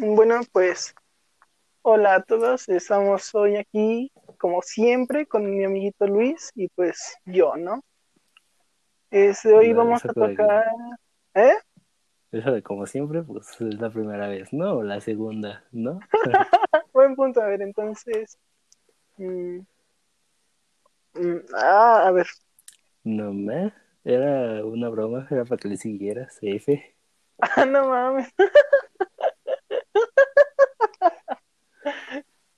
Bueno, pues hola a todos, estamos hoy aquí como siempre con mi amiguito Luis y pues yo, ¿no? Este, hoy No, vamos a de- tocar, ¿eh? Eso de como siempre, pues es la primera vez, ¿no? O la segunda, ¿no? Buen punto, a ver, entonces... mm, mm, ah, a ver, No me. Era una broma, era para que le siguieras, F. ah, no mames.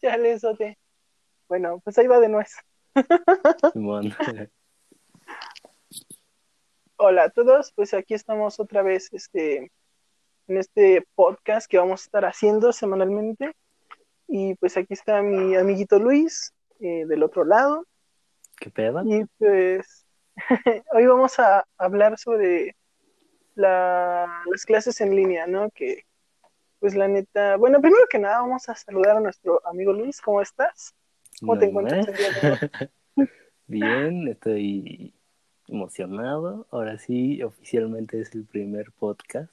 ya le sote. Bueno, pues ahí va de nuez. Simón. Hola a todos, pues aquí estamos otra vez este, en este podcast que vamos a estar haciendo semanalmente. Y pues aquí está mi amiguito Luis eh, del otro lado. ¿Qué pedo? Y pues hoy vamos a hablar sobre la- las clases en línea, ¿no? Que pues la neta, bueno, primero que nada vamos a saludar a nuestro amigo Luis, ¿cómo estás? ¿Cómo te encuentras el día de hoy? Bien, estoy emocionado. Ahora sí, oficialmente es el primer podcast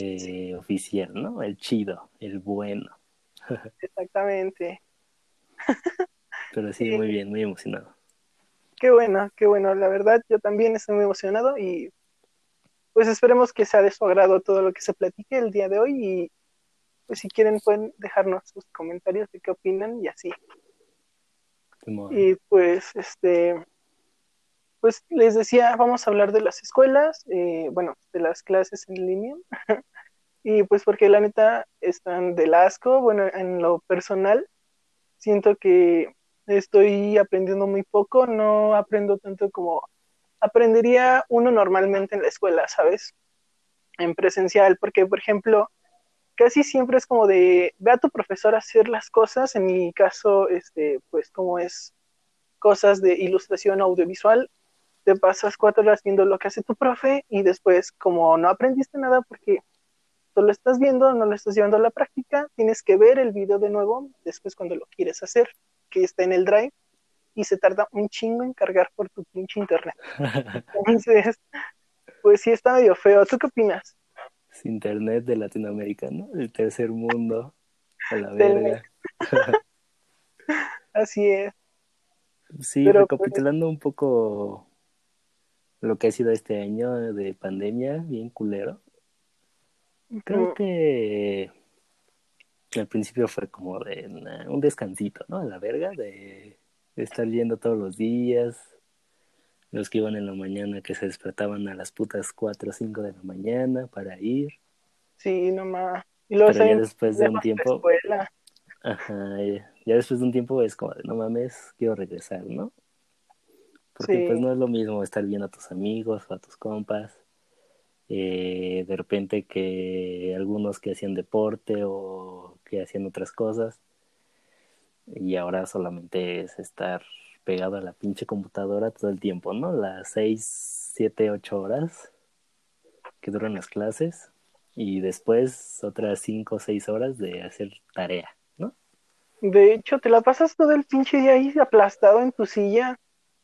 eh, oficial, ¿no? El chido, el bueno. Exactamente. Pero sí, Sí. muy bien, muy emocionado. Qué bueno, qué bueno. La verdad, yo también estoy muy emocionado y pues esperemos que sea de su agrado todo lo que se platique el día de hoy y pues si quieren pueden dejarnos sus comentarios de qué opinan y así. Simón. Y pues este, pues les decía, vamos a hablar de las escuelas, eh, bueno, de las clases en línea. y pues porque la neta están del asco, bueno, en lo personal, siento que estoy aprendiendo muy poco, no aprendo tanto como aprendería uno normalmente en la escuela, ¿sabes? En presencial, porque por ejemplo, casi siempre es como de, ve a tu profesor hacer las cosas, en mi caso, este, pues como es cosas de ilustración audiovisual, te pasas cuatro horas viendo lo que hace tu profe y después como no aprendiste nada porque solo estás viendo, no lo estás llevando a la práctica, tienes que ver el video de nuevo después cuando lo quieres hacer, que está en el drive y se tarda un chingo en cargar por tu pinche internet. Entonces, pues sí está medio feo. ¿Tú qué opinas? Es Internet de Latinoamérica, ¿no? El tercer mundo. A la verga. Así es. Sí, Pero, recapitulando un poco lo que ha sido este año de pandemia, bien culero. Creo Mm, que al principio fue como de un descansito, ¿no? A la verga, de estar yendo todos los días. Los que iban en la mañana que se despertaban a las putas 4 o 5 de la mañana para ir. Sí, nomás. Y luego Pero ya después de un tiempo, escuela. Ajá, ya ya después de un tiempo es como de, no mames, quiero regresar, ¿no? Porque Sí. pues no es lo mismo estar viendo a tus amigos o a tus compas. eh, de repente que algunos que hacían deporte o que hacían otras cosas. Y ahora solamente es estar pegado a la pinche computadora todo el tiempo, ¿no? Las 6, 7, 8 horas que duran las clases. Y después otras 5 o 6 horas de hacer tarea, ¿no? De hecho, te la pasas todo el pinche día ahí aplastado en tu silla.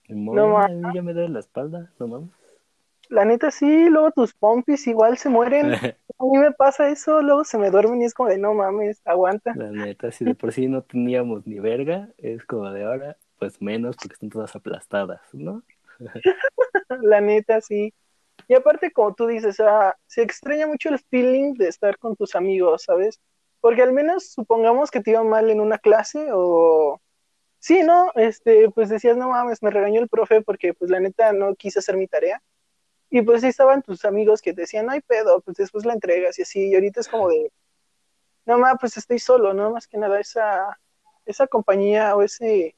No, mí ya me duele la espalda, no mames. La neta sí, luego tus pompis igual se mueren. A mí me pasa eso, luego se me duermen y es como de no mames, aguanta. La neta, si de por sí no teníamos ni verga, es como de ahora, pues menos porque están todas aplastadas, ¿no? La neta sí. Y aparte, como tú dices, sea, se extraña mucho el feeling de estar con tus amigos, ¿sabes? Porque al menos supongamos que te iba mal en una clase o... Sí, ¿no? Este, pues decías, no mames, me regañó el profe porque pues la neta no quise hacer mi tarea. Y pues sí estaban tus amigos que te decían, no hay pedo, pues después la entregas y así. Y ahorita es como de, no mames, pues estoy solo, ¿no? Más que nada esa, esa compañía o ese,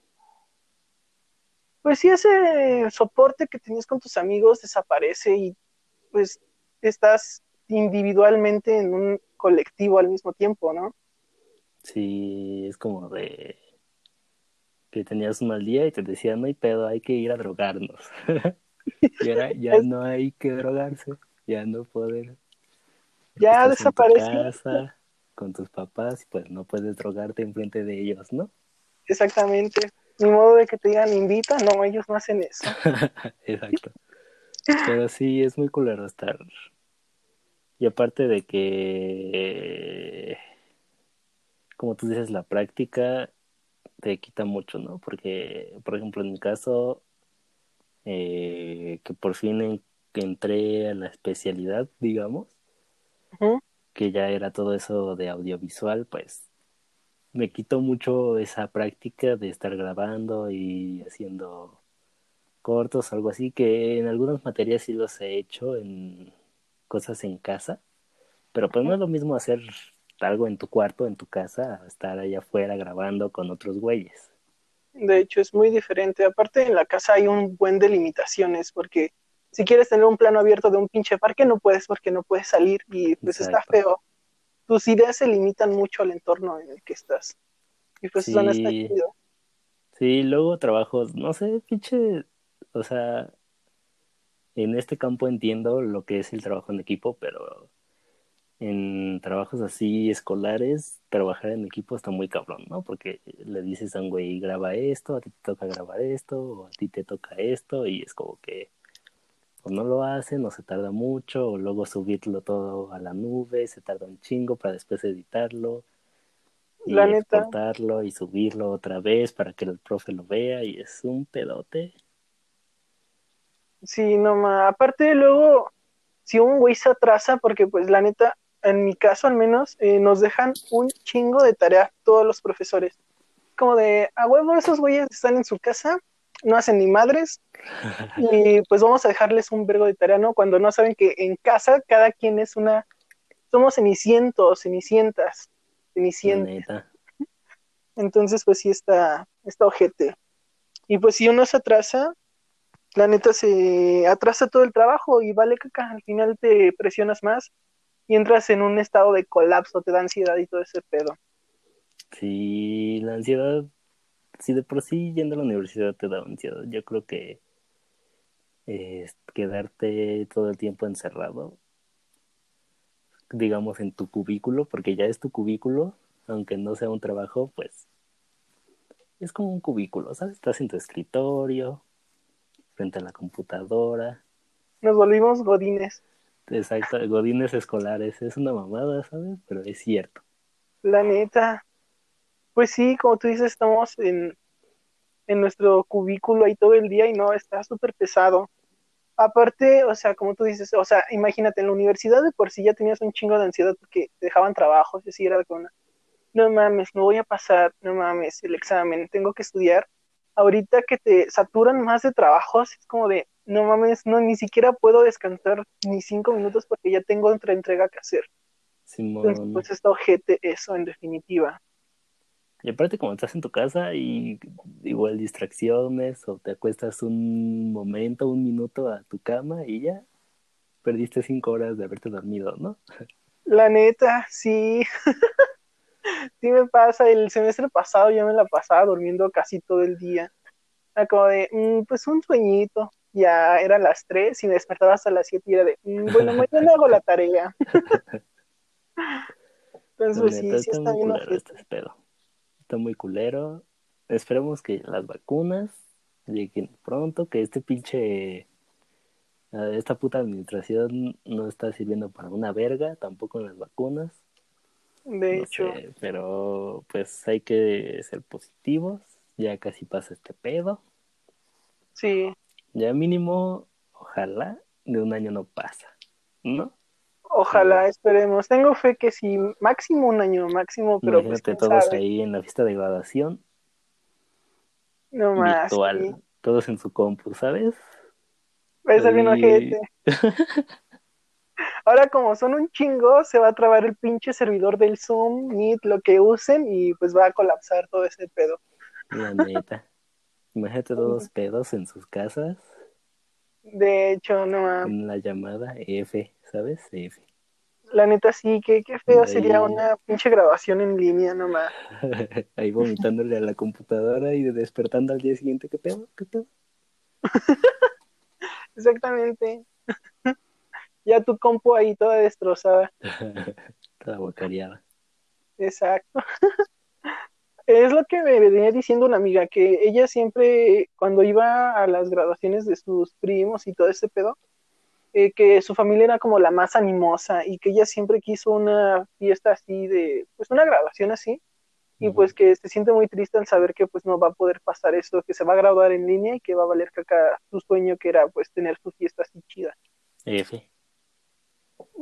pues sí, ese soporte que tenías con tus amigos desaparece y pues estás individualmente en un colectivo al mismo tiempo, ¿no? Sí, es como de que tenías un mal día y te decían, no hay pedo, hay que ir a drogarnos. y ahora ya no hay que drogarse, ya no poder. Ya desapareció. casa con tus papás, pues no puedes drogarte enfrente de ellos, ¿no? Exactamente. Ni modo de que te digan invita, no, ellos no hacen eso. Exacto. Pero sí, es muy culero estar. Y aparte de que como tú dices, la práctica te quita mucho, ¿no? Porque, por ejemplo, en mi caso, eh, que por fin entré a la especialidad, digamos, que ya era todo eso de audiovisual, pues me quitó mucho esa práctica de estar grabando y haciendo cortos, algo así, que en algunas materias sí los he hecho en cosas en casa, pero pues no es lo mismo hacer algo en tu cuarto, en tu casa, estar allá afuera grabando con otros güeyes. De hecho, es muy diferente. Aparte, en la casa hay un buen de limitaciones, porque si quieres tener un plano abierto de un pinche parque, no puedes porque no puedes salir y pues está feo. Tus ideas se limitan mucho al entorno en el que estás. Y pues eso no está chido. Sí, luego trabajos, no sé, pinche, o sea, en este campo entiendo lo que es el trabajo en equipo, pero en trabajos así escolares, trabajar en equipo está muy cabrón, ¿no? Porque le dices a un güey, graba esto, a ti te toca grabar esto, o a ti te toca esto, y es como que o no lo hacen, o se tarda mucho, o luego subirlo todo a la nube, se tarda un chingo para después editarlo, y la exportarlo y subirlo otra vez para que el profe lo vea, y es un pedote. Sí, no más. Aparte, luego, si un güey se atrasa, porque pues la neta, en mi caso al menos, eh, nos dejan un chingo de tarea todos los profesores. Como de, a huevo, esos güeyes están en su casa, no hacen ni madres, y pues vamos a dejarles un vergo de tarea, ¿no? Cuando no saben que en casa cada quien es una, somos cenicientos, cenicientas, cenicientas. Entonces, pues sí está, está ojete. Y pues si uno se atrasa, la neta se atrasa todo el trabajo y vale caca, al final te presionas más y entras en un estado de colapso, te da ansiedad y todo ese pedo. Sí, la ansiedad, si de por sí yendo a la universidad te da ansiedad, yo creo que eh, quedarte todo el tiempo encerrado, digamos en tu cubículo, porque ya es tu cubículo, aunque no sea un trabajo, pues es como un cubículo, ¿sabes? Estás en tu escritorio, frente a la computadora. Nos volvimos godines. Exacto, godines escolares. Es una mamada, ¿sabes? Pero es cierto. La neta. Pues sí, como tú dices, estamos en, en nuestro cubículo ahí todo el día y no, está súper pesado. Aparte, o sea, como tú dices, o sea, imagínate, en la universidad de por sí ya tenías un chingo de ansiedad porque te dejaban trabajos y así era como, no mames, no voy a pasar, no mames, el examen, tengo que estudiar. Ahorita que te saturan más de trabajos, es como de, no mames, no, ni siquiera puedo descansar ni cinco minutos porque ya tengo otra entrega que hacer. Entonces, pues está ojete eso, en definitiva. Y aparte, como estás en tu casa y igual distracciones o te acuestas un momento, un minuto a tu cama y ya perdiste cinco horas de haberte dormido, ¿no? La neta, sí. sí me pasa. El semestre pasado ya me la pasaba durmiendo casi todo el día. Como de, mm, pues un sueñito ya eran las 3 y me despertaba hasta las 7 y era de, mm, bueno, mañana hago la tarea. Entonces, pues, sí, sí está, bien este Está muy culero. Esperemos que las vacunas lleguen pronto, que este pinche esta puta administración no está sirviendo para una verga, tampoco en las vacunas. De hecho. pero pues hay que ser positivos, ya casi pasa este pedo. Sí. Ya mínimo, ojalá, de un año no pasa, ¿no? Ojalá, esperemos. Tengo fe que sí, máximo un año, máximo, pero pues, todos ahí en la fiesta de graduación. No más. Virtual, todos en su compu, ¿sabes? Ojete. Ahora como son un chingo, se va a trabar el pinche servidor del Zoom, Meet, lo que usen, y pues va a colapsar todo ese pedo. La neta. Imagínate todos pedos en sus casas. De hecho, no En la llamada F, ¿sabes? F. La neta sí, que qué feo sería una pinche grabación en línea nomás. Ahí vomitándole a la computadora y despertando al día siguiente, ¿qué pedo? ¿Qué pedo? Exactamente. ya tu compu ahí toda destrozada. toda bocareada. Exacto es lo que me venía diciendo una amiga, que ella siempre, cuando iba a las graduaciones de sus primos y todo ese pedo, eh, que su familia era como la más animosa y que ella siempre quiso una fiesta así de, pues una graduación así, y pues que se siente muy triste al saber que pues no va a poder pasar eso, que se va a graduar en línea y que va a valer caca su sueño que era pues tener su fiesta así chida. F.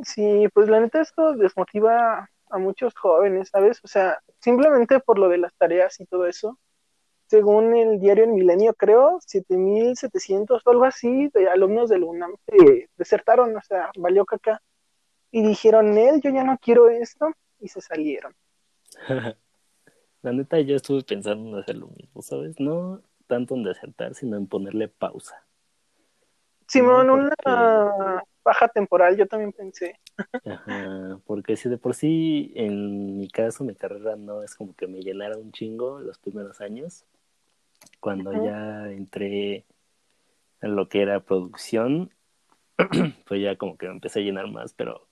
Sí, pues la neta esto desmotiva a muchos jóvenes, ¿sabes? O sea, simplemente por lo de las tareas y todo eso. Según el diario El Milenio, creo, 7.700 o algo así de alumnos del UNAM desertaron, o sea, valió caca. Y dijeron, él, yo ya no quiero esto, y se salieron. La neta, yo estuve pensando en hacer lo mismo, ¿sabes? No tanto en desertar, sino en ponerle pausa. Simón, una baja temporal, yo también pensé. Ajá, porque si de por sí, en mi caso, mi carrera no es como que me llenara un chingo los primeros años. Cuando ya entré en lo que era producción, pues ya como que me empecé a llenar más, pero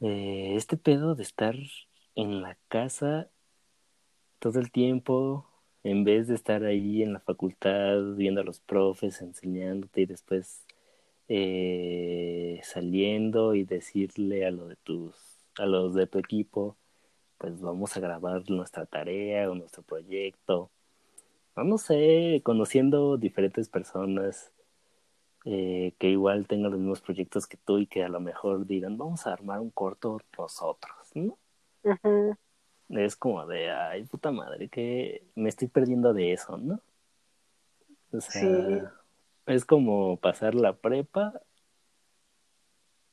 eh, este pedo de estar en la casa todo el tiempo, en vez de estar ahí en la facultad viendo a los profes, enseñándote y después eh, saliendo y decirle a, lo de tus, a los de tu equipo, pues vamos a grabar nuestra tarea o nuestro proyecto. No sé, conociendo diferentes personas eh, que igual tengan los mismos proyectos que tú y que a lo mejor digan, vamos a armar un corto nosotros, ¿no? Es como de, ay, puta madre, que me estoy perdiendo de eso, ¿no? O sea, es como pasar la prepa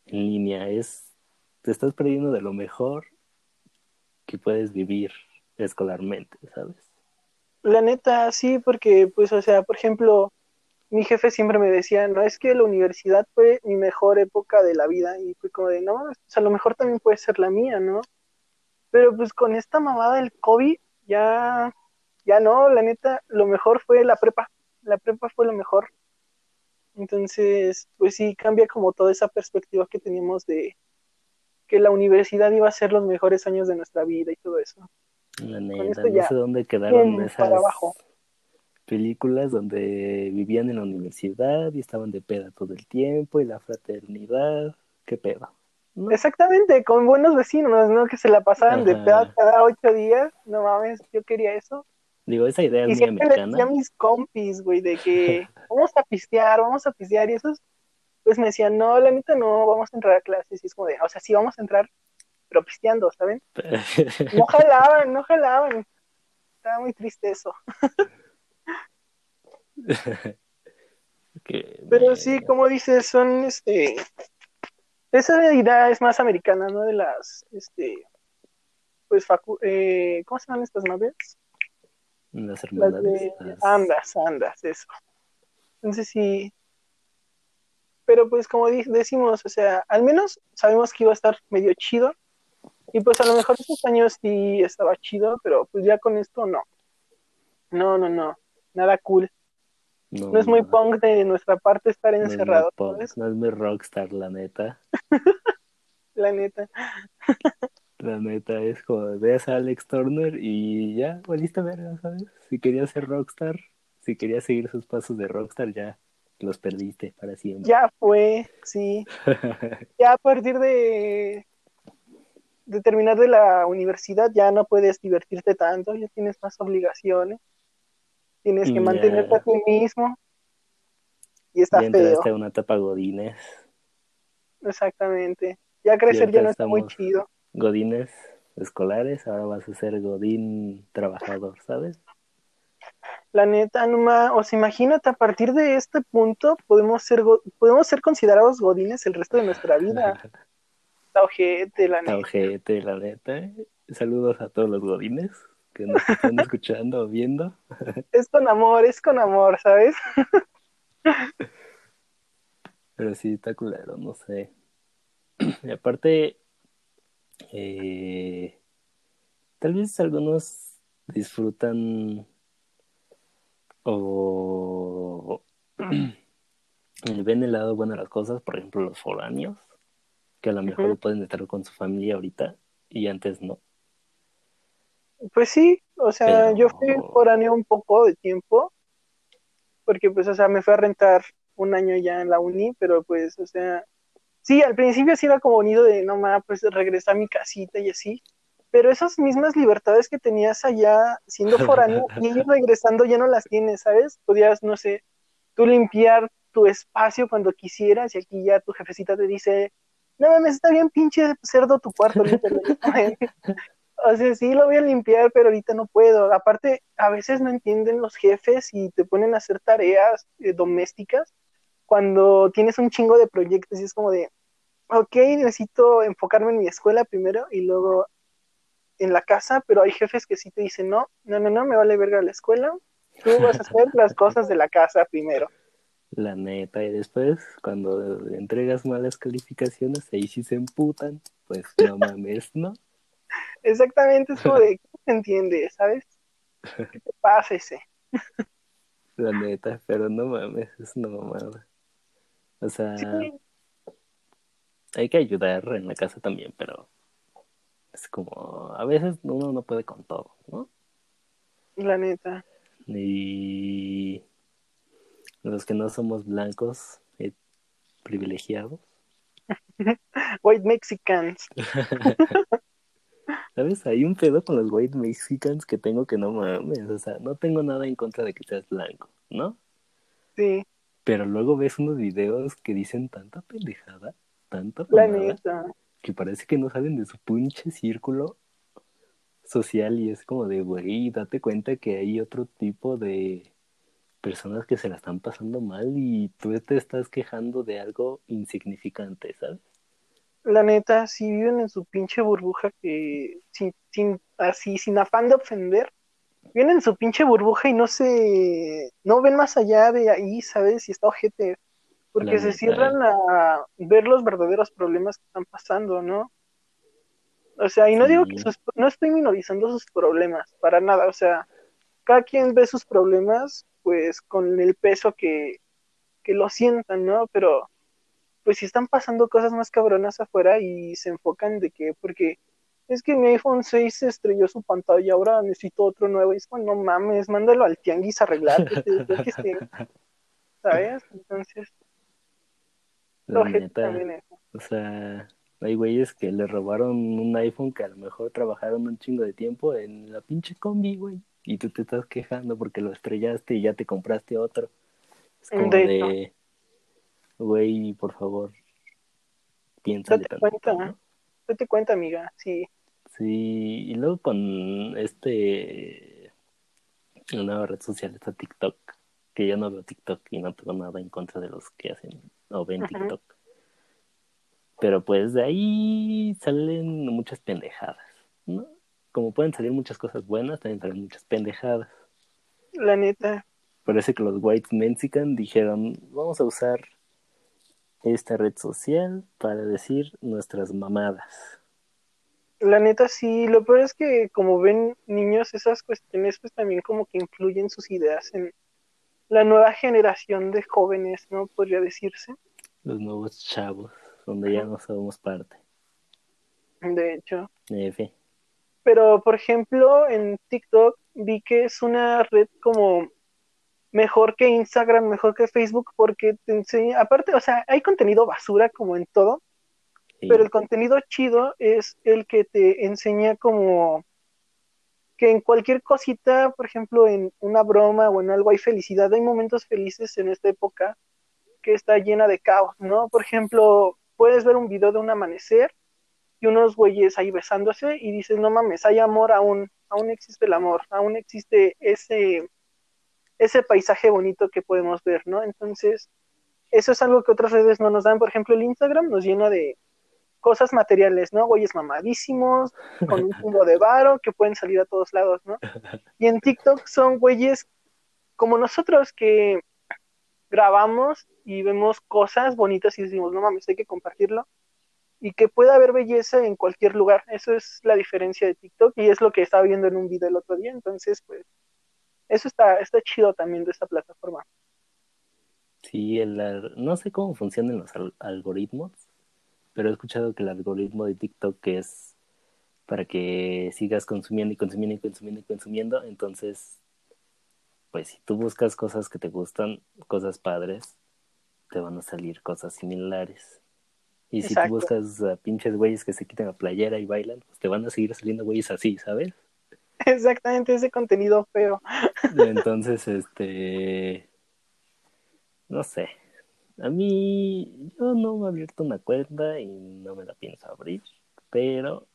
en línea, es, te estás perdiendo de lo mejor que puedes vivir escolarmente, ¿sabes? La neta, sí, porque, pues, o sea, por ejemplo, mi jefe siempre me decía, no, es que la universidad fue mi mejor época de la vida, y fue como de, no, o sea, a lo mejor también puede ser la mía, ¿no? Pero pues con esta mamada del COVID, ya, ya no, la neta, lo mejor fue la prepa. La prepa fue lo mejor. Entonces, pues sí, cambia como toda esa perspectiva que teníamos de que la universidad iba a ser los mejores años de nuestra vida y todo eso. La neta, no sé dónde quedaron esas películas donde vivían en la universidad y estaban de peda todo el tiempo y la fraternidad. ¿Qué pedo? Exactamente, con buenos vecinos, ¿no? Que se la pasaban de pedo cada ocho días. No mames, yo quería eso. Digo, esa idea es y siempre americana. decía a mis compis, güey, de que vamos a pistear, vamos a pistear. Y esos, pues me decían, no, la neta no, vamos a entrar a clases. Y es como de, o sea, sí vamos a entrar, pero pisteando, ¿saben? no jalaban, no jalaban. Estaba muy triste eso. pero sí, como dices, son este esa idea es más americana, ¿no? De las, este, pues, facu eh, ¿cómo se llaman estas naves? Las hermandades. Andas, andas, eso. Entonces sí. Pero pues como decimos, o sea, al menos sabemos que iba a estar medio chido. Y pues a lo mejor estos años sí estaba chido, pero pues ya con esto no. No, no, no. Nada cool. No, es muy punk de nuestra parte estar encerrado. No es, muy rockstar, la neta. la neta. la neta es como ves a Alex Turner y ya, valiste verga, ¿sabes? Si querías ser rockstar, si querías seguir sus pasos de rockstar, ya los perdiste para siempre. Ya fue, sí. ya a partir de, de terminar de la universidad ya no puedes divertirte tanto, ya tienes más obligaciones. Tienes que mantenerte a ti mismo. Y está ya feo. una etapa godines. Exactamente. Ya crecer ya no está muy chido. Godines escolares, ahora vas a ser godín trabajador, ¿sabes? La neta, Numa, o sea, imagínate, a partir de este punto podemos ser, podemos ser considerados godines el resto de nuestra vida. Está ojete, la neta. Está la neta. Saludos a todos los godines que nos están escuchando o viendo. Es con amor, es con amor, ¿sabes? Pero sí, está culero, no sé. Y aparte, eh, tal vez algunos disfrutan o ven el lado bueno de las cosas, por ejemplo, los foráneos, que a lo mejor pueden estar con su familia ahorita y antes no. Pues sí, o sea, yo fui foráneo un poco de tiempo, porque pues, o sea, me fui a rentar un año ya en la uni, pero pues, o sea, sí, al principio sí era como bonito de, no más, pues regresar a mi casita y así, pero esas mismas libertades que tenías allá siendo foráneo y regresando ya no las tienes, ¿sabes? Podías, no sé, tú limpiar tu espacio cuando quisieras y aquí ya tu jefecita te dice, no mames, está bien pinche cerdo tu cuarto, o sea, sí lo voy a limpiar, pero ahorita no puedo. Aparte, a veces no entienden los jefes y te ponen a hacer tareas eh, domésticas cuando tienes un chingo de proyectos y es como de, ok, necesito enfocarme en mi escuela primero y luego en la casa, pero hay jefes que sí te dicen, no, no, no, no, me vale verga la escuela, tú vas a hacer las cosas de la casa primero. La neta, y después, cuando entregas malas calificaciones, ahí sí se emputan, pues no mames, ¿no? Exactamente, es como de, ¿qué se entiende, sabes? ¿Qué te pasa ese? La neta, pero no mames, es una mamada. O sea, hay que ayudar en la casa también, pero es como, a veces uno no puede con todo, ¿no? La neta. Y los que no somos blancos, eh, privilegiados. White Mexicans. ¿Sabes? Hay un pedo con los white Mexicans que tengo que no mames. O sea, no tengo nada en contra de que seas blanco, ¿no? Sí. Pero luego ves unos videos que dicen tanta pendejada, tanta La que parece que no salen de su pinche círculo social y es como de, güey, date cuenta que hay otro tipo de personas que se la están pasando mal y tú te estás quejando de algo insignificante, ¿sabes? La neta, si viven en su pinche burbuja que sin, sin así, sin afán de ofender, viven en su pinche burbuja y no se, no ven más allá de ahí, ¿sabes? Y está ojete, porque se cierran a ver los verdaderos problemas que están pasando, ¿no? O sea, y no digo que sus, no estoy minorizando sus problemas, para nada, o sea, cada quien ve sus problemas pues con el peso que, que lo sientan, ¿no? Pero pues si están pasando cosas más cabronas afuera y se enfocan de que, porque es que mi iPhone 6 se estrelló su pantalla, ahora necesito otro nuevo, y es como, no mames, mándalo al tianguis a arreglar, ¿sabes? Entonces, o sea, hay güeyes que le robaron un iPhone que a lo mejor trabajaron un chingo de tiempo en la pinche combi, güey y tú te estás quejando porque lo estrellaste y ya te compraste otro. Es como de, güey, por favor, piensa. Date cuenta, date cuenta, amiga, sí. Sí, y luego con este, una nueva red social, está TikTok, que yo no veo TikTok y no tengo nada en contra de los que hacen o ven TikTok. Pero pues de ahí salen muchas pendejadas, ¿no? como pueden salir muchas cosas buenas, también salen muchas pendejadas. La neta. Parece que los White Mexican dijeron, vamos a usar esta red social para decir nuestras mamadas. La neta sí, lo peor es que como ven niños esas cuestiones pues también como que influyen sus ideas en la nueva generación de jóvenes, ¿no? Podría decirse. Los nuevos chavos, donde ya no somos parte. De hecho. F pero por ejemplo en TikTok vi que es una red como mejor que Instagram, mejor que Facebook, porque te enseña, aparte, o sea, hay contenido basura como en todo, pero el contenido chido es el que te enseña como que en cualquier cosita, por ejemplo, en una broma o en algo hay felicidad, hay momentos felices en esta época que está llena de caos, ¿no? Por ejemplo, puedes ver un video de un amanecer y unos güeyes ahí besándose y dices, no mames, hay amor aún, aún existe el amor, aún existe ese, ese paisaje bonito que podemos ver, ¿no? Entonces, eso es algo que otras redes no nos dan. Por ejemplo, el Instagram nos llena de cosas materiales, ¿no? Güeyes mamadísimos, con un punto de varo, que pueden salir a todos lados, ¿no? Y en TikTok son güeyes como nosotros que grabamos y vemos cosas bonitas y decimos, no mames, hay que compartirlo y que pueda haber belleza en cualquier lugar. Eso es la diferencia de TikTok y es lo que estaba viendo en un video el otro día. Entonces, pues, eso está, está chido también de esta plataforma. Sí, el, no sé cómo funcionan los algoritmos, pero he escuchado que el algoritmo de TikTok es para que sigas consumiendo y consumiendo y consumiendo y consumiendo. Entonces, pues si tú buscas cosas que te gustan, cosas padres, te van a salir cosas similares. Y si tú buscas a pinches güeyes que se quiten la playera y bailan, pues te van a seguir saliendo güeyes así, ¿sabes? Exactamente, ese contenido feo. Entonces, este. No sé. A mí, yo no me he abierto una cuenta y no me la pienso abrir, pero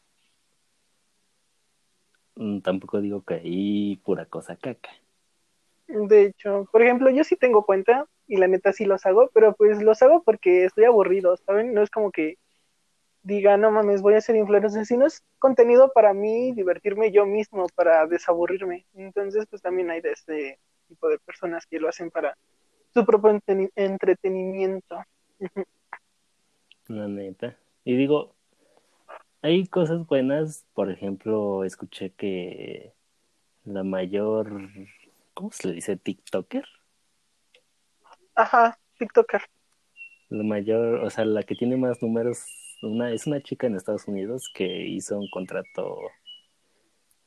mm, tampoco digo que ahí pura cosa caca. De hecho, por ejemplo, yo sí tengo cuenta y la neta sí los hago, pero pues los hago porque estoy aburrido, ¿saben? No es como que diga, no mames, voy a ser influencer, sino es contenido para mí, divertirme yo mismo, para desaburrirme. Entonces, pues también hay de este tipo de personas que lo hacen para su propio entretenimiento. La neta. Y digo, hay cosas buenas, por ejemplo, escuché que la mayor, ¿cómo se le dice? TikToker. Ajá, TikToker. La mayor, o sea, la que tiene más números, una, es una chica en Estados Unidos que hizo un contrato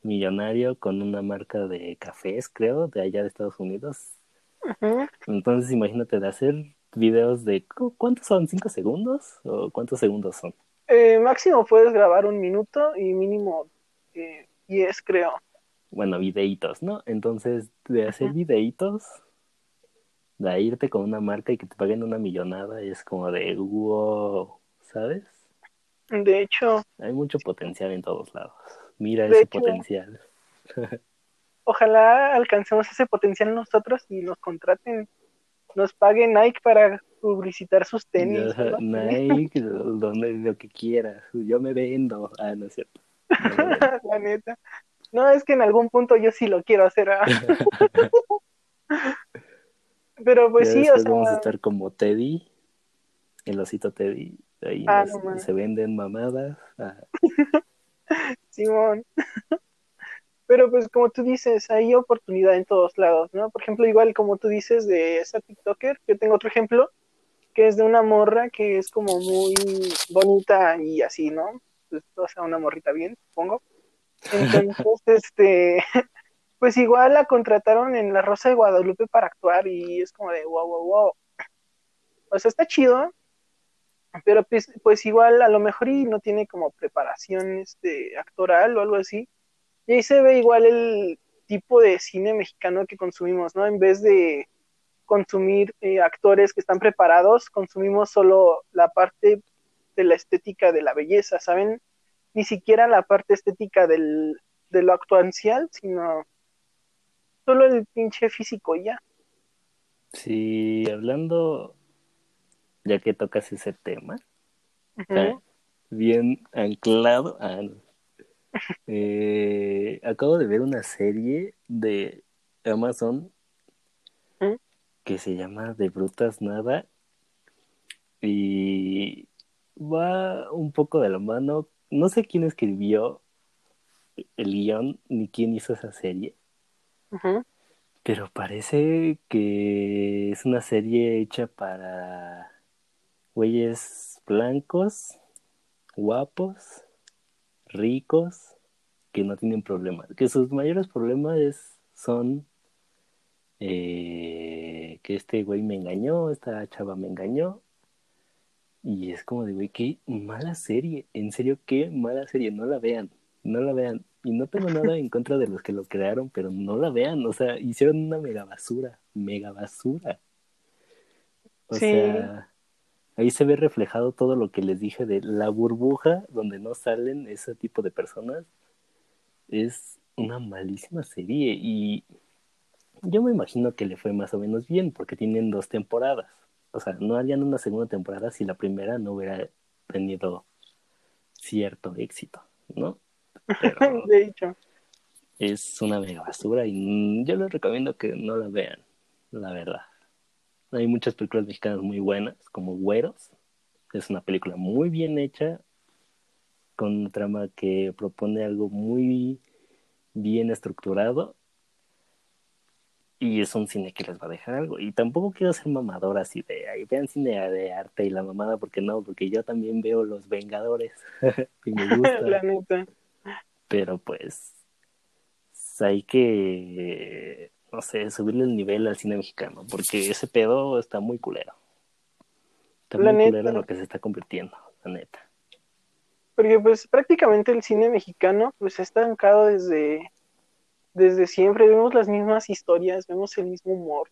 millonario con una marca de cafés, creo, de allá de Estados Unidos, entonces imagínate de hacer videos de ¿cuántos son? ¿Cinco segundos? ¿O cuántos segundos son? Eh, máximo puedes grabar un minuto y mínimo eh, diez, creo. Bueno, videitos, ¿no? Entonces, de hacer videitos, de irte con una marca y que te paguen una millonada, es como de wow, ¿sabes? De hecho. Hay mucho potencial en todos lados. Mira ese potencial. ojalá alcancemos ese potencial nosotros y nos contraten, nos paguen Nike para publicitar sus tenis. Nike, donde lo que quieras, yo me vendo. Ah, no es cierto. La neta. No, es que en algún punto yo sí lo quiero hacer. ¿ah? Pero pues sí, o sea. Vamos a estar como Teddy, el osito Teddy. Ahí ah, se venden mamadas. Ah. Simón. Pero pues como tú dices, hay oportunidad en todos lados, ¿no? Por ejemplo, igual como tú dices de esa TikToker, yo tengo otro ejemplo, que es de una morra que es como muy bonita y así, ¿no? Pues, o sea, una morrita bien, supongo. Entonces, este, pues igual la contrataron en La Rosa de Guadalupe para actuar y es como de wow, wow, wow. O sea, está chido, pero pues, pues igual a lo mejor y no tiene como preparación este, actoral o algo así y ahí se ve igual el tipo de cine mexicano que consumimos, ¿no? En vez de consumir eh, actores que están preparados, consumimos solo la parte de la estética de la belleza, ¿saben? Ni siquiera la parte estética del, de lo actuancial, sino solo el pinche físico ya. Sí, hablando, ya que tocas ese tema, bien anclado, a... Eh, acabo de ver una serie de Amazon que se llama De Brutas Nada y va un poco de la mano. No sé quién escribió el guion ni quién hizo esa serie, pero parece que es una serie hecha para güeyes blancos, guapos ricos que no tienen problemas, que sus mayores problemas son eh, que este güey me engañó, esta chava me engañó. Y es como de, güey, qué mala serie, en serio, qué mala serie, no la vean, no la vean. Y no tengo nada en contra de los que lo crearon, pero no la vean, o sea, hicieron una mega basura, mega basura. O sea, ahí se ve reflejado todo lo que les dije de la burbuja donde no salen ese tipo de personas. Es una malísima serie y yo me imagino que le fue más o menos bien porque tienen dos temporadas. O sea, no harían una segunda temporada si la primera no hubiera tenido cierto éxito, ¿no? de hecho. Es una mega basura y yo les recomiendo que no la vean, la verdad. Hay muchas películas mexicanas muy buenas, como Güeros. Es una película muy bien hecha, con una trama que propone algo muy bien estructurado. Y es un cine que les va a dejar algo. Y tampoco quiero ser mamadora así de ahí vean cine de arte y la mamada, porque no, porque yo también veo Los Vengadores y me gusta. Pero pues hay que no sé, subirle el nivel al cine mexicano, porque ese pedo está muy culero. Está muy culero en lo que se está convirtiendo. la neta. Porque pues prácticamente el cine mexicano pues está estancado desde, desde siempre, vemos las mismas historias, vemos el mismo humor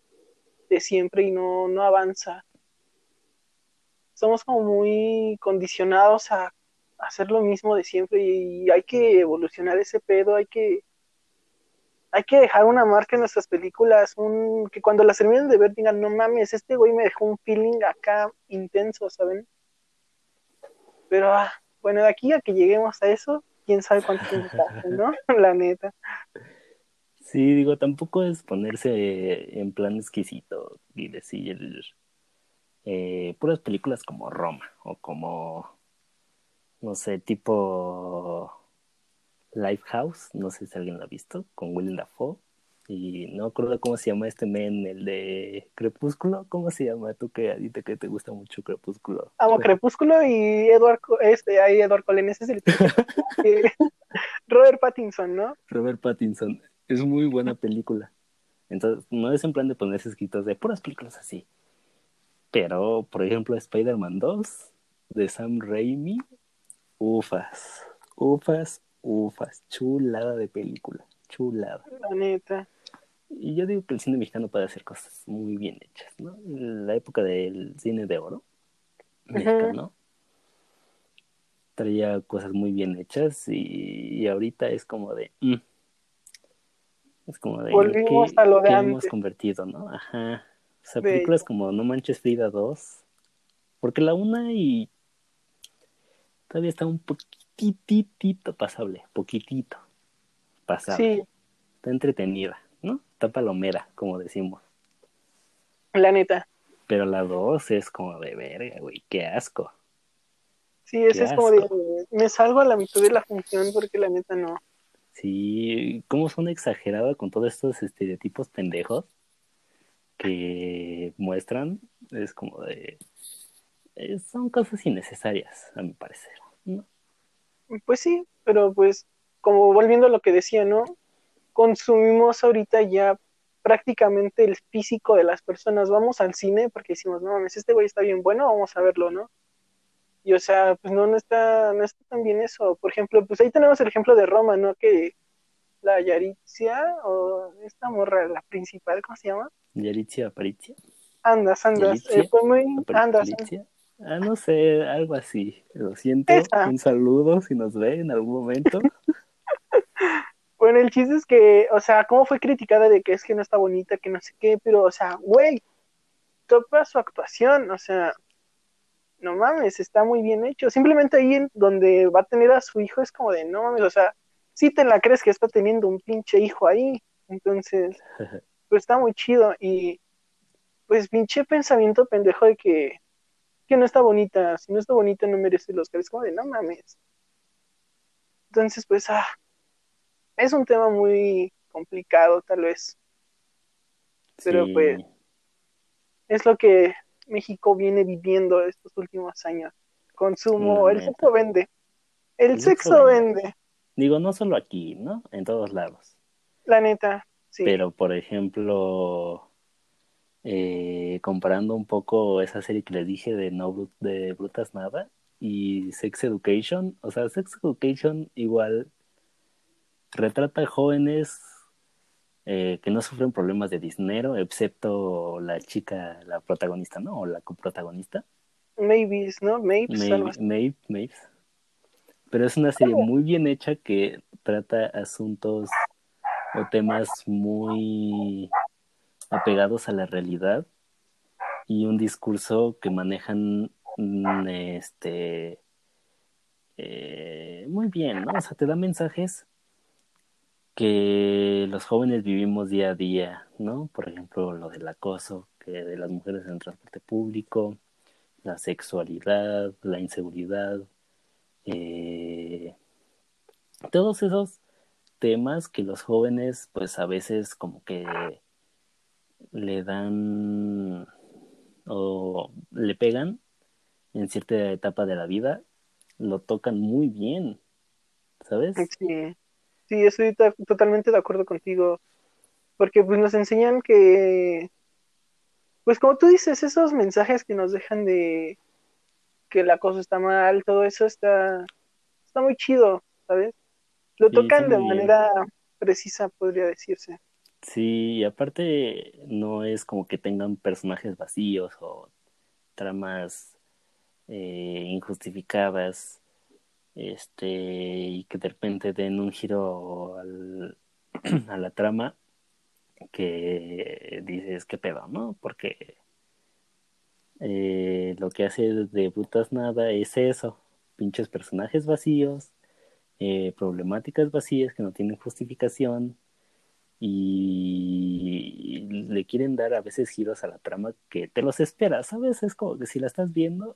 de siempre y no, no avanza. Estamos como muy condicionados a hacer lo mismo de siempre y hay que evolucionar ese pedo, hay que hay que dejar una marca en nuestras películas, un, que cuando las terminen de ver digan, no mames, este güey me dejó un feeling acá intenso, ¿saben? Pero ah, bueno, de aquí a que lleguemos a eso, quién sabe cuánto tiempo pasa, ¿no? La neta. Sí, digo, tampoco es ponerse en plan exquisito y decir eh, puras películas como Roma o como, no sé, tipo Lifehouse, no sé si alguien lo ha visto, con Willem Dafoe. Y no recuerdo cómo se llama este men, el de Crepúsculo. ¿Cómo se llama? Tú que a ti que te gusta mucho Crepúsculo. Amo Crepúsculo y Edward, este, ahí Edward Cullen, ese es el Robert Pattinson, ¿no? Robert Pattinson. Es muy buena película. Entonces, no es en plan de ponerse escritos de puras películas así. Pero, por ejemplo, Spider-Man 2 de Sam Raimi, ufas, ufas, ufas, chulada de película, chulada. La neta. Y yo digo que el cine mexicano puede hacer cosas muy bien hechas, ¿no? La época del cine de oro mexicano traía cosas muy bien hechas y, ahorita es como de... Mm, es como de... Volvimos a lo de ¿qué hemos convertido, ¿no? Ajá. O sea, películas como No Manches Frida 2. Porque la una y todavía está un poquitito pasable, poquitito pasable. Sí. Está entretenida, ¿no? Está palomera, como decimos. La neta. Pero la dos es como de verga, güey, qué asco. Sí, ese es como de, me salgo a la mitad de la función porque la neta no. Sí, cómo son exagerados con todos estos estereotipos pendejos que muestran, es como de, eh, son cosas innecesarias, a mi parecer. Pues sí, pero pues como volviendo a lo que decía, ¿no? Consumimos ahorita ya prácticamente el físico de las personas. Vamos al cine porque decimos, no mames, este güey está bien bueno, vamos a verlo, ¿no? Y o sea, pues no, no está, no está tan bien eso. Por ejemplo, pues ahí tenemos el ejemplo de Roma, ¿no? Que la Yaritzia, o esta morra, la principal, ¿cómo se llama? Yaritzia Aparitzia. Andas, andas. Eh, fue muy. Andas. Ah, no sé, algo así. Lo siento. Un saludo si nos ve en algún momento. bueno, el chiste es que, o sea, cómo fue criticada de que es que no está bonita, que no sé qué, pero, o sea, güey, topa su actuación, o sea, no mames, está muy bien hecho. Simplemente ahí en donde va a tener a su hijo es como de, no mames, o sea, si te la crees que está teniendo un pinche hijo ahí. Entonces, pues está muy chido. Y pues pinche pensamiento pendejo de que que no está bonita, si no está bonita no merece los es como de no mames. Entonces, pues, ah, es un tema muy complicado, tal vez. Pero pues, es lo que México viene viviendo estos últimos años. Consumo, el sexo vende. El, sexo, vende. Digo, no solo aquí, ¿no? En todos lados. La neta, sí. Pero, por ejemplo, eh, comparando un poco esa serie que les dije de No de Brutas Nada y Sex Education, o sea, Sex Education igual retrata a jóvenes eh, que no sufren problemas de dinero, excepto la chica, la protagonista, ¿no? O la coprotagonista. Maybe, ¿no? Maybe, maybe, Pero es una serie muy bien hecha que trata asuntos o temas muy apegados a la realidad y un discurso que manejan mm, este eh, muy bien, ¿no? O sea, te da mensajes que los jóvenes vivimos día a día, ¿no? Por ejemplo, lo del acoso que de las mujeres en el transporte público, la sexualidad, la inseguridad, eh, todos esos temas que los jóvenes pues a veces como que le dan o le pegan en cierta etapa de la vida, lo tocan muy bien, ¿sabes? Sí, sí, estoy totalmente de acuerdo contigo, porque pues nos enseñan que, pues como tú dices, esos mensajes que nos dejan de que la cosa está mal, todo eso está, está muy chido, ¿sabes? Lo tocan de manera precisa, podría decirse. Sí, y aparte no es como que tengan personajes vacíos o tramas eh, injustificadas, este, y que de repente den un giro al, a la trama que dices, qué pedo, ¿no? Porque eh, lo que hace de putas nada es eso, pinches personajes vacíos, eh, problemáticas vacías que no tienen justificación y le quieren dar a veces giros a la trama que te los esperas, ¿sabes? Es como que si la estás viendo,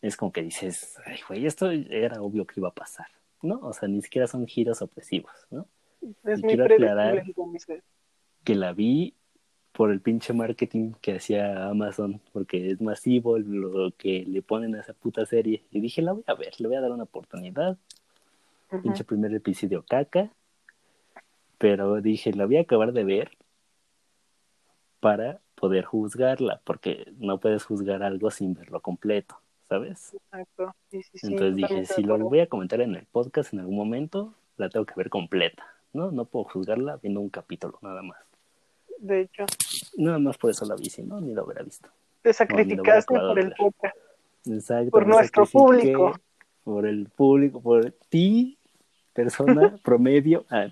es como que dices, ay, güey, esto era obvio que iba a pasar, ¿no? O sea, ni siquiera son giros opresivos, ¿no? Es muy quiero que la vi por el pinche marketing que hacía Amazon, porque es masivo lo que le ponen a esa puta serie. Y dije, la voy a ver, le voy a dar una oportunidad. Pinche primer episodio caca. Pero dije, la voy a acabar de ver para poder juzgarla, porque no puedes juzgar algo sin verlo completo, ¿sabes? Exacto. Entonces dije, si lo voy a comentar en el podcast en algún momento, la tengo que ver completa, ¿no? No puedo juzgarla viendo un capítulo nada más de hecho. Nada más por eso la vi, si no, ni lo hubiera visto. Te sacrificaste por el podcast. Exacto. Por nuestro público. Por el público, por ti, persona promedio. Ah,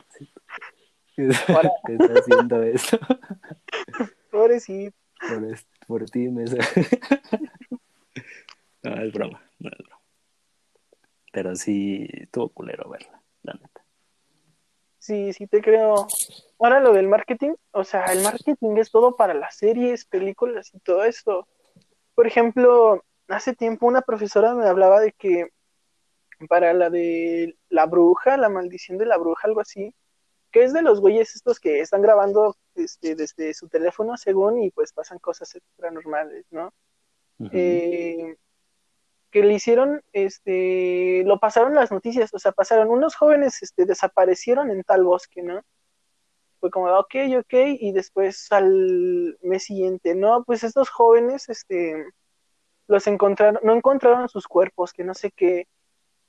sí. ¿Qué estás haciendo esto? Pobrecito. Por, por ti, me No, es broma, no es broma. Pero sí, estuvo culero verla, la neta. Sí, sí te creo. Ahora lo del marketing, o sea, el marketing es todo para las series, películas y todo esto. Por ejemplo, hace tiempo una profesora me hablaba de que para la de la bruja, la maldición de la bruja, algo así, que es de los güeyes estos que están grabando este, desde su teléfono según y pues pasan cosas paranormales, ¿no? que le hicieron, este, lo pasaron las noticias, o sea, pasaron unos jóvenes, este, desaparecieron en tal bosque, ¿no? Fue como, ok, ok, y después al mes siguiente, no, pues estos jóvenes, este, los encontraron, no encontraron sus cuerpos, que no sé qué,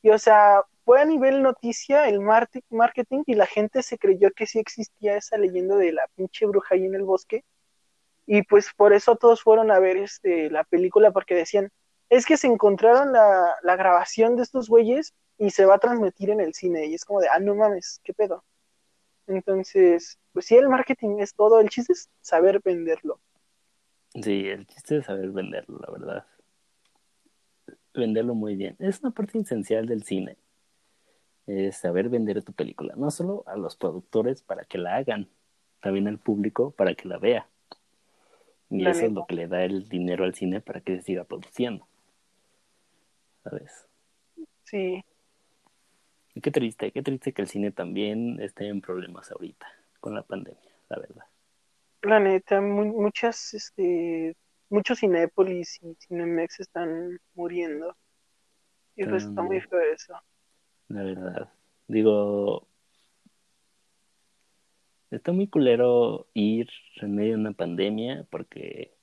y o sea, fue a nivel noticia el marketing y la gente se creyó que sí existía esa leyenda de la pinche bruja ahí en el bosque, y pues por eso todos fueron a ver este, la película porque decían, es que se encontraron la, la grabación de estos güeyes y se va a transmitir en el cine. Y es como de, ah, no mames, ¿qué pedo? Entonces, pues sí, el marketing es todo. El chiste es saber venderlo. Sí, el chiste es saber venderlo, la verdad. Venderlo muy bien. Es una parte esencial del cine. Es saber vender tu película. No solo a los productores para que la hagan, también al público para que la vea. Y eso es lo que le da el dinero al cine para que se siga produciendo. ¿sabes? Sí. Y qué triste, qué triste que el cine también esté en problemas ahorita con la pandemia, la verdad. La neta, muchas, este, muchos Cinépolis y Cinemex están muriendo. Y pues está muy feo eso. La verdad. Digo, está muy culero ir en medio de una pandemia porque,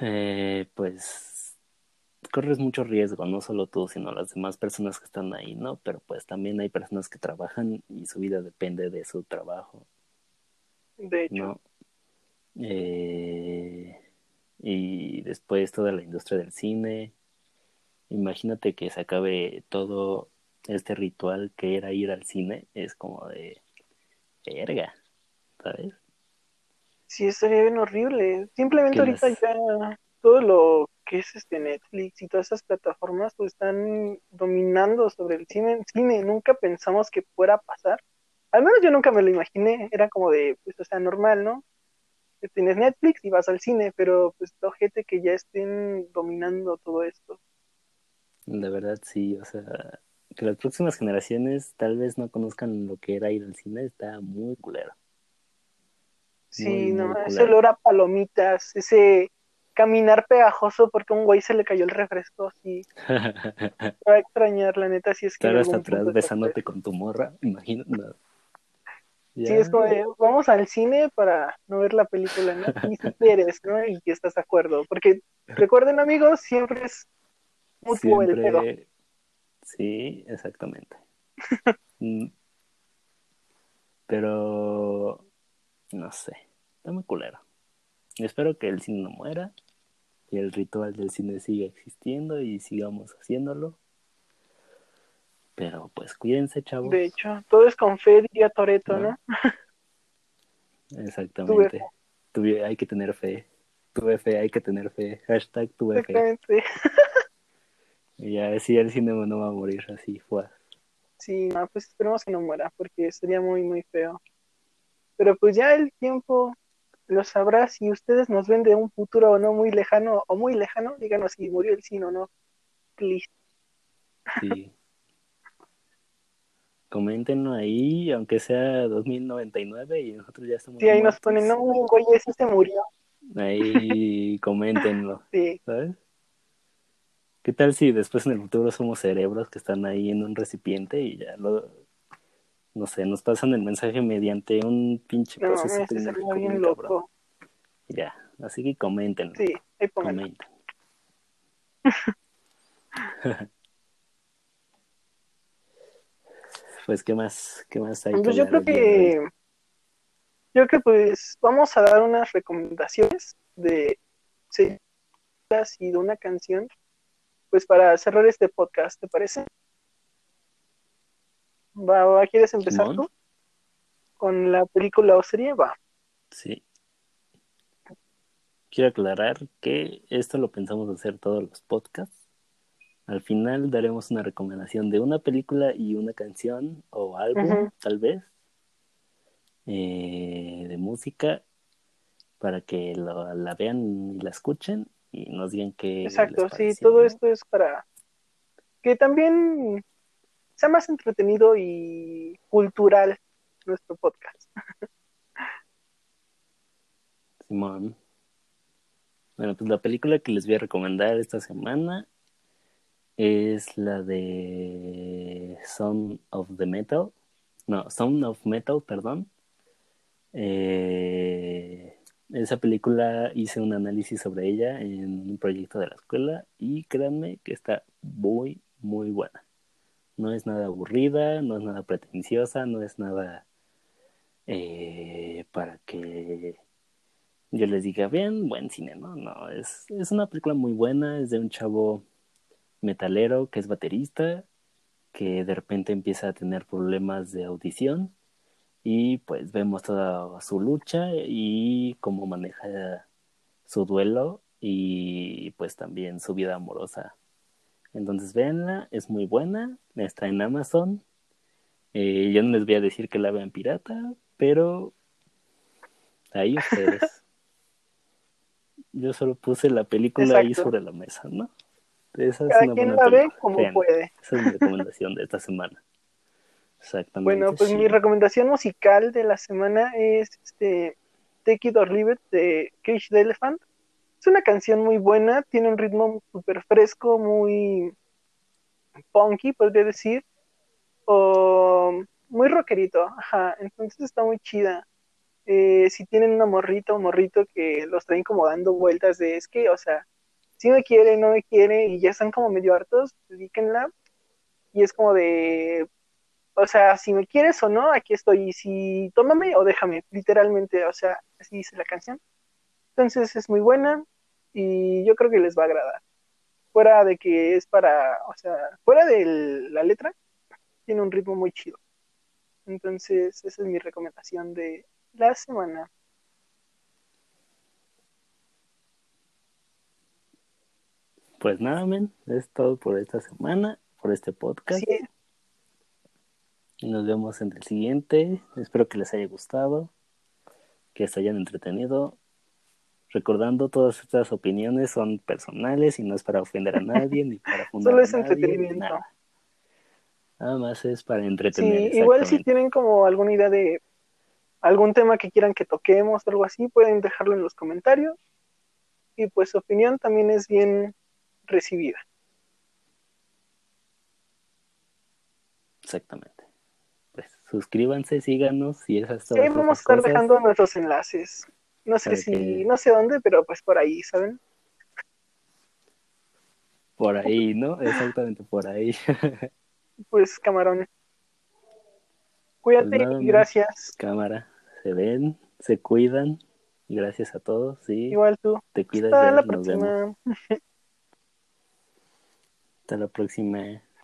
eh, pues, corres mucho riesgo, no solo tú, sino las demás personas que están ahí, ¿no? Pero pues también hay personas que trabajan y su vida depende de su trabajo. De hecho. Eh, y después toda la industria del cine. Imagínate que se acabe todo este ritual que era ir al cine, es como de verga, ¿sabes? Sí, estaría bien horrible. Simplemente ahorita ya todo lo que es este Netflix y todas esas plataformas pues están dominando sobre el cine, cine, nunca pensamos que fuera a pasar. Al menos yo nunca me lo imaginé, era como de, pues, o sea, normal, ¿no? Tienes Netflix y vas al cine, pero pues gente que ya estén dominando todo esto. De verdad, sí, o sea, que las próximas generaciones tal vez no conozcan lo que era ir al cine, está muy culero. Sí, no, ese olor a palomitas, ese caminar pegajoso porque a un güey se le cayó el refresco así. va a extrañar, la neta, si es que. Claro, hasta atrás besándote con tu morra, imagínate. Sí, es como de, vamos al cine para no ver la película, ¿no? Y si quieres, ¿no? Y que estás de acuerdo. Porque Recuerden, amigos, siempre es mutuo el pedo. Siempre. Sí, exactamente. Mm. Pero. No sé. Está muy culero. Espero que el cine no muera. Y el ritual del cine siga existiendo y sigamos haciéndolo. Pero pues cuídense, chavos. De hecho, todo es con fe, diría Toreto, ¿no? Exactamente. Tuve- hay que tener fe. Tuve fe, hay que tener fe. Hashtag tuve fe. Exactamente. Y ya si el cine no va a morir así, fue. Sí, no, pues esperemos que no muera, porque sería muy, muy feo. Pero pues ya el tiempo lo sabrá si ustedes nos ven de un futuro o no muy lejano o muy lejano, díganos si murió el cine o no. Please. Sí. Coméntenlo ahí, aunque sea 2099 y nosotros ya estamos Sí, ahí nos ponen, no, güey, ese se murió. Ahí coméntenlo, Sí, ¿sabes? ¿Qué tal si después en el futuro somos cerebros que están ahí en un recipiente y ya lo, no sé, nos pasan el mensaje mediante un pinche no, proceso tecnológico bien loco. Ya, así que coméntenlo, Sí, ahí pónganlo. comenten. Pues, ¿qué más? ¿Qué más hay Pues yo creo hoy? que yo creo que pues vamos a dar unas recomendaciones de series y de una canción pues para cerrar este podcast, ¿te parece? Va, va, ¿quieres empezar Simón. tú? Con la película o serie, va. Sí. Quiero aclarar que esto lo pensamos hacer todos los podcasts. Al final daremos una recomendación de una película y una canción o álbum, tal vez, eh, de música, para que lo- la vean y la escuchen y nos digan qué Exacto, sí, todo esto es para que también sea más entretenido y cultural nuestro podcast. Simón. Bueno, pues la película que les voy a recomendar esta semana es la de Sound of the Metal. No, Sound of Metal, perdón. Eh, esa película hice un análisis sobre ella en un proyecto de la escuela y créanme que está muy, muy buena. No es nada aburrida, no es nada pretenciosa, no es nada eh, para que yo les diga, bien, buen cine, ¿no? No, es, es una película muy buena, es de un chavo metalero que es baterista, que de repente empieza a tener problemas de audición y pues vemos toda su lucha y cómo maneja su duelo y pues también su vida amorosa. Entonces véanla, es muy buena, está en Amazon. Eh, yo no les voy a decir que la vean pirata, pero ahí ustedes. Yo solo puse la película ahí sobre la mesa, ¿no? Esa es Cada una quien buena la ve como Vean, puede. Esa es mi recomendación de esta semana. Exactamente. Bueno, pues sí. mi recomendación musical de la semana es este Take It or Leave It de Cage the Elephant. Es una canción muy buena, tiene un ritmo súper fresco, muy punky, podría decir, o muy rockerito, ajá, entonces está muy chida. Eh, si tienen una morrita o morrito que los traen como dando vueltas de es que, o sea, si me quiere, no me quiere, y ya están como medio hartos, dedíquenla. Y es como de, o sea, si me quieres o no, aquí estoy. Y si tómame o déjame, literalmente, o sea, así dice la canción. Entonces es muy buena y yo creo que les va a agradar. Fuera de que es para, o sea, fuera de la letra, tiene un ritmo muy chido. Entonces, esa es mi recomendación de la semana. Pues nada, men, es todo por esta semana, por este podcast. Sí, nos vemos en el siguiente. Espero que les haya gustado, que se hayan entretenido. Recordando, todas estas opiniones son personales y no es para ofender a nadie ni para fundar solo a es nadie, entretenimiento. Nada. Nada más es para Sí, entretener. igual si tienen como alguna idea de algún tema que quieran que toquemos o algo así, pueden dejarlo en los comentarios. Y pues su opinión también es bien recibida. Exactamente. Pues suscríbanse, síganos y esas Sí, todas vamos a estar cosas. dejando nuestros enlaces. No sé Para si, que- no sé dónde, pero pues por ahí, ¿saben? Por ahí, ¿no? Exactamente por ahí. Pues camarón. Cuídate Pues y man. gracias. Cámara, se ven, se cuidan. Gracias a todos, sí. Igual tú. Te cuidas, Hasta ya la nos vemos. próxima. Hasta la próxima.